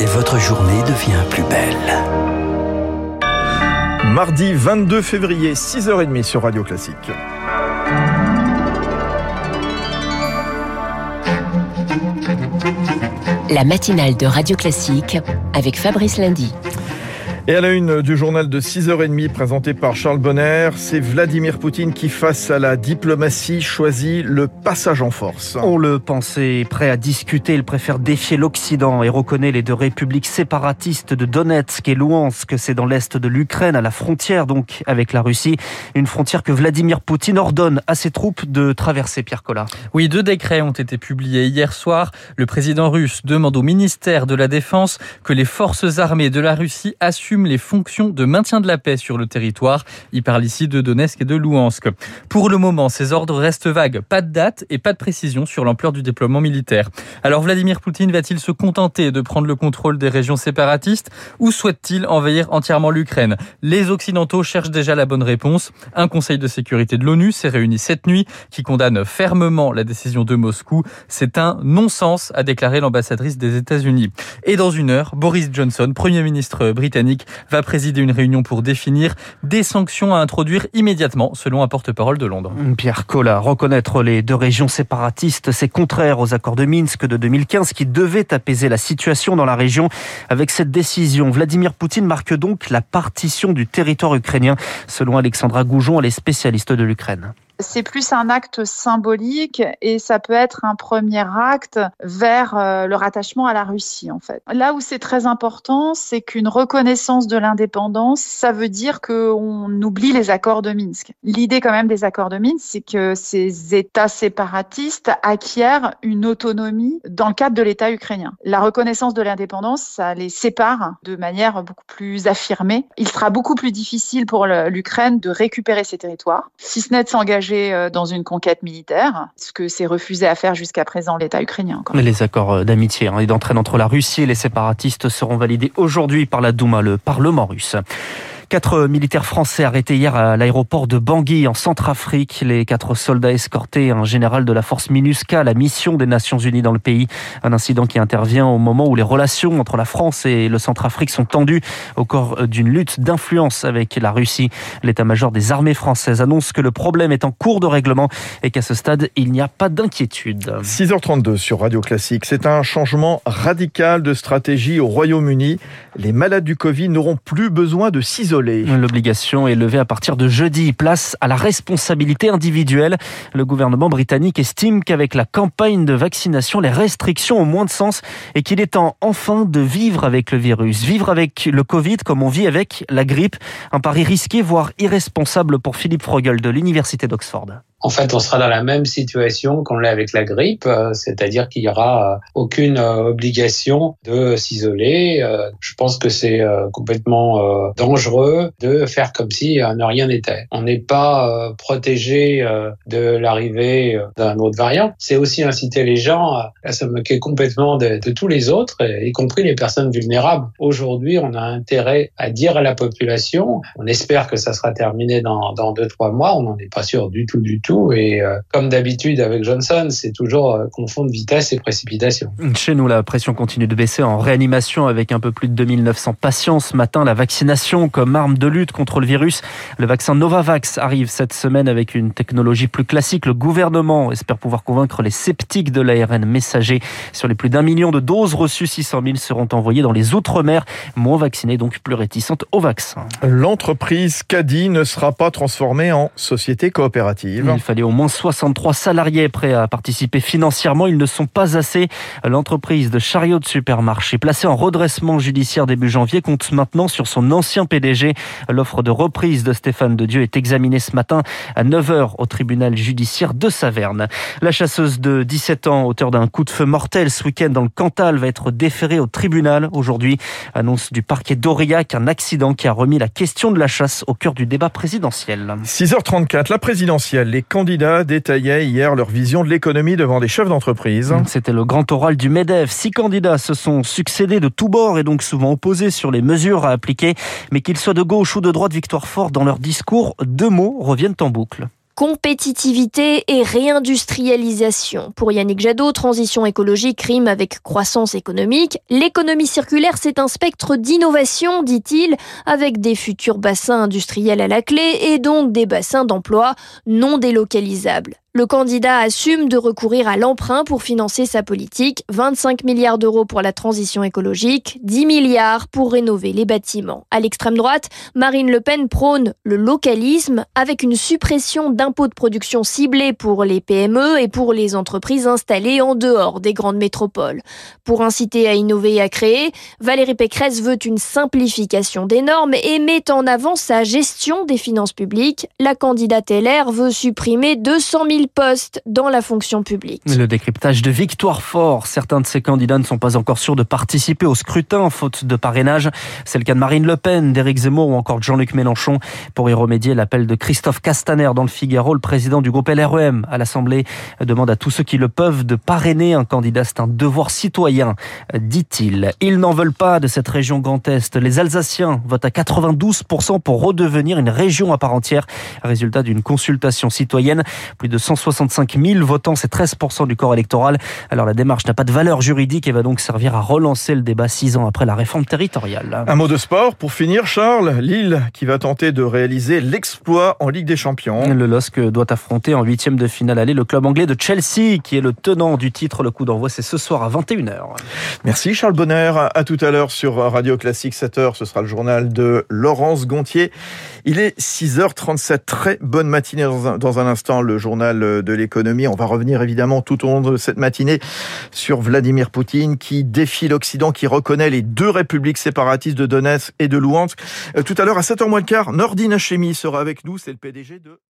et votre journée devient plus belle. Mardi 22 février, 6h30 sur Radio Classique. La matinale de Radio Classique avec Fabrice Lundy. Et à la une du journal de 6h30 présenté par Charles Bonner, c'est Vladimir Poutine qui, face à la diplomatie, choisit le passage en force. On le pensait prêt à discuter, il préfère défier l'Occident et reconnaît les deux républiques séparatistes de Donetsk et Louhansk, c'est dans l'est de l'Ukraine, à la frontière donc avec la Russie, une frontière que Vladimir Poutine ordonne à ses troupes de traverser, Pierre Collat. Oui, deux décrets ont été publiés hier soir. Le président russe demande au ministère de la Défense que les forces armées de la Russie assument les fonctions de maintien de la paix sur le territoire. Il parle ici de Donetsk et de Louhansk. Pour le moment, ces ordres restent vagues. Pas de date et pas de précision sur l'ampleur du déploiement militaire. Alors Vladimir Poutine va-t-il se contenter de prendre le contrôle des régions séparatistes ou souhaite-t-il envahir entièrement l'Ukraine? Les Occidentaux cherchent déjà la bonne réponse. Un conseil de sécurité de l'ONU s'est réuni cette nuit qui condamne fermement la décision de Moscou. C'est un non-sens, a déclaré l'ambassadrice des États-Unis. Et dans une heure, Boris Johnson, Premier ministre britannique, va présider une réunion pour définir des sanctions à introduire immédiatement, selon un porte-parole de Londres. Pierre Collat, reconnaître les deux régions séparatistes, c'est contraire aux accords de Minsk de 2015 qui devaient apaiser la situation dans la région. Avec cette décision, Vladimir Poutine marque donc la partition du territoire ukrainien, selon Alexandra Goujon, elle est spécialiste de l'Ukraine c'est plus un acte symbolique et ça peut être un premier acte vers euh, le rattachement à la Russie en fait. Là où c'est très important, c'est qu'une reconnaissance de l'indépendance, ça veut dire qu'on oublie les accords de Minsk. L'idée quand même des accords de Minsk, c'est que ces États séparatistes acquièrent une autonomie dans le cadre de l'État ukrainien. La reconnaissance de l'indépendance, ça les sépare de manière beaucoup plus affirmée. Il sera beaucoup plus difficile pour l'Ukraine de récupérer ses territoires, si ce n'est de s'engager euh, dans une conquête militaire, ce que s'est refusé à faire jusqu'à présent l'État ukrainien. Mais les accords euh, d'amitié hein, et d'entraide entre la Russie et les séparatistes seront validés aujourd'hui par la Douma, le Parlement russe. Quatre militaires français arrêtés hier à l'aéroport de Bangui en Centrafrique. Les quatre soldats escortés un général de la force MINUSCA, la mission des Nations Unies dans le pays. Un incident qui intervient au moment où les relations entre la France et le Centrafrique sont tendues au corps d'une lutte d'influence avec la Russie. L'état-major des armées françaises annonce que le problème est en cours de règlement et qu'à ce stade, il n'y a pas d'inquiétude. 6h32 sur Radio Classique. C'est un changement radical de stratégie au Royaume-Uni. Les malades du Covid n'auront plus besoin de L'obligation est levée à partir de jeudi. Place à la responsabilité individuelle. Le gouvernement britannique estime qu'avec la campagne de vaccination, les restrictions ont moins de sens et qu'il est temps enfin de vivre avec le virus. Vivre avec le Covid comme on vit avec la grippe. Un pari risqué, voire irresponsable pour Philippe Frogel de l'Université d'Oxford en fait, on sera dans la même situation qu'on l'est avec la grippe, euh, c'est-à-dire qu'il n'y aura euh, aucune euh, obligation de s'isoler. Je pense que c'est complètement dangereux de faire comme si rien n'était. On n'est pas protégé de l'arrivée d'un autre variant. C'est aussi inciter les gens à se moquer complètement de, de tous les autres, y compris les personnes vulnérables. Aujourd'hui, on a intérêt à dire à la population, on espère que ça sera terminé dans, dans deux, trois mois, on n'en est pas sûr du tout, du tout et euh, comme d'habitude avec Johnson, c'est toujours euh, confondre vitesse et précipitation. Chez nous, la pression continue de baisser en réanimation avec un peu plus de 2900 patients. Ce matin, la vaccination comme arme de lutte contre le virus. Le vaccin Novavax arrive cette semaine avec une technologie plus classique. Le gouvernement espère pouvoir convaincre les sceptiques de l'ARN messager. Sur les plus d'un million de doses reçues, 600 000 seront envoyées dans les Outre-mer, moins vaccinées, donc plus réticentes au vaccin. L'entreprise Caddy ne sera pas transformée en société coopérative. Il fallait au moins 63 salariés prêts à participer financièrement. Ils ne sont pas assez. L'entreprise de chariot de supermarché, placée en redressement judiciaire début janvier, compte maintenant sur son ancien PDG. L'offre de reprise de Stéphane de Dieu est examinée ce matin à 9h au tribunal judiciaire de Saverne. La chasseuse de 17 ans, auteur d'un coup de feu mortel ce week-end dans le Cantal, va être déférée au tribunal aujourd'hui. Annonce du parquet d'Aurillac, un accident qui a remis la question de la chasse au cœur du débat présidentiel. 6h34, la présidentielle. Candidats détaillaient hier leur vision de l'économie devant des chefs d'entreprise. C'était le grand oral du MEDEF. Six candidats se sont succédés de tous bords et donc souvent opposés sur les mesures à appliquer. Mais qu'ils soient de gauche ou de droite, Victoire Fort, dans leur discours, deux mots reviennent en boucle compétitivité et réindustrialisation. Pour Yannick Jadot, transition écologique rime avec croissance économique. L'économie circulaire, c'est un spectre d'innovation, dit-il, avec des futurs bassins industriels à la clé et donc des bassins d'emploi non délocalisables. Le candidat assume de recourir à l'emprunt pour financer sa politique, 25 milliards d'euros pour la transition écologique, 10 milliards pour rénover les bâtiments. À l'extrême droite, Marine Le Pen prône le localisme avec une suppression d'impôts de production ciblés pour les PME et pour les entreprises installées en dehors des grandes métropoles. Pour inciter à innover et à créer, Valérie Pécresse veut une simplification des normes et met en avant sa gestion des finances publiques. La candidate LR veut supprimer 200 000 postes dans la fonction publique. Le décryptage de Victoire Fort. Certains de ces candidats ne sont pas encore sûrs de participer au scrutin, faute de parrainage. C'est le cas de Marine Le Pen, d'Éric Zemmour ou encore de Jean-Luc Mélenchon. Pour y remédier, l'appel de Christophe Castaner dans le Figaro, le président du groupe LREM à l'Assemblée, demande à tous ceux qui le peuvent de parrainer un candidat. C'est un devoir citoyen, dit-il. Ils n'en veulent pas de cette région Grand Est. Les Alsaciens votent à 92% pour redevenir une région à part entière. Résultat d'une consultation citoyenne. Plus de 165 000 votants, c'est 13% du corps électoral. Alors la démarche n'a pas de valeur juridique et va donc servir à relancer le débat six ans après la réforme territoriale. Un mot de sport pour finir, Charles. Lille qui va tenter de réaliser l'exploit en Ligue des Champions. Le LOSC doit affronter en huitième de finale aller le club anglais de Chelsea qui est le tenant du titre. Le coup d'envoi c'est ce soir à 21h. Merci Charles Bonner. À tout à l'heure sur Radio Classique 7h. Ce sera le journal de Laurence Gontier. Il est 6h37. Très bonne matinée dans un, dans un instant. Le journal de l'économie. On va revenir évidemment tout au long de cette matinée sur Vladimir Poutine qui défie l'Occident, qui reconnaît les deux républiques séparatistes de Donetsk et de Louhansk. Euh, tout à l'heure à 7h moins le quart, Nordine Hachemi sera avec nous. C'est le PDG de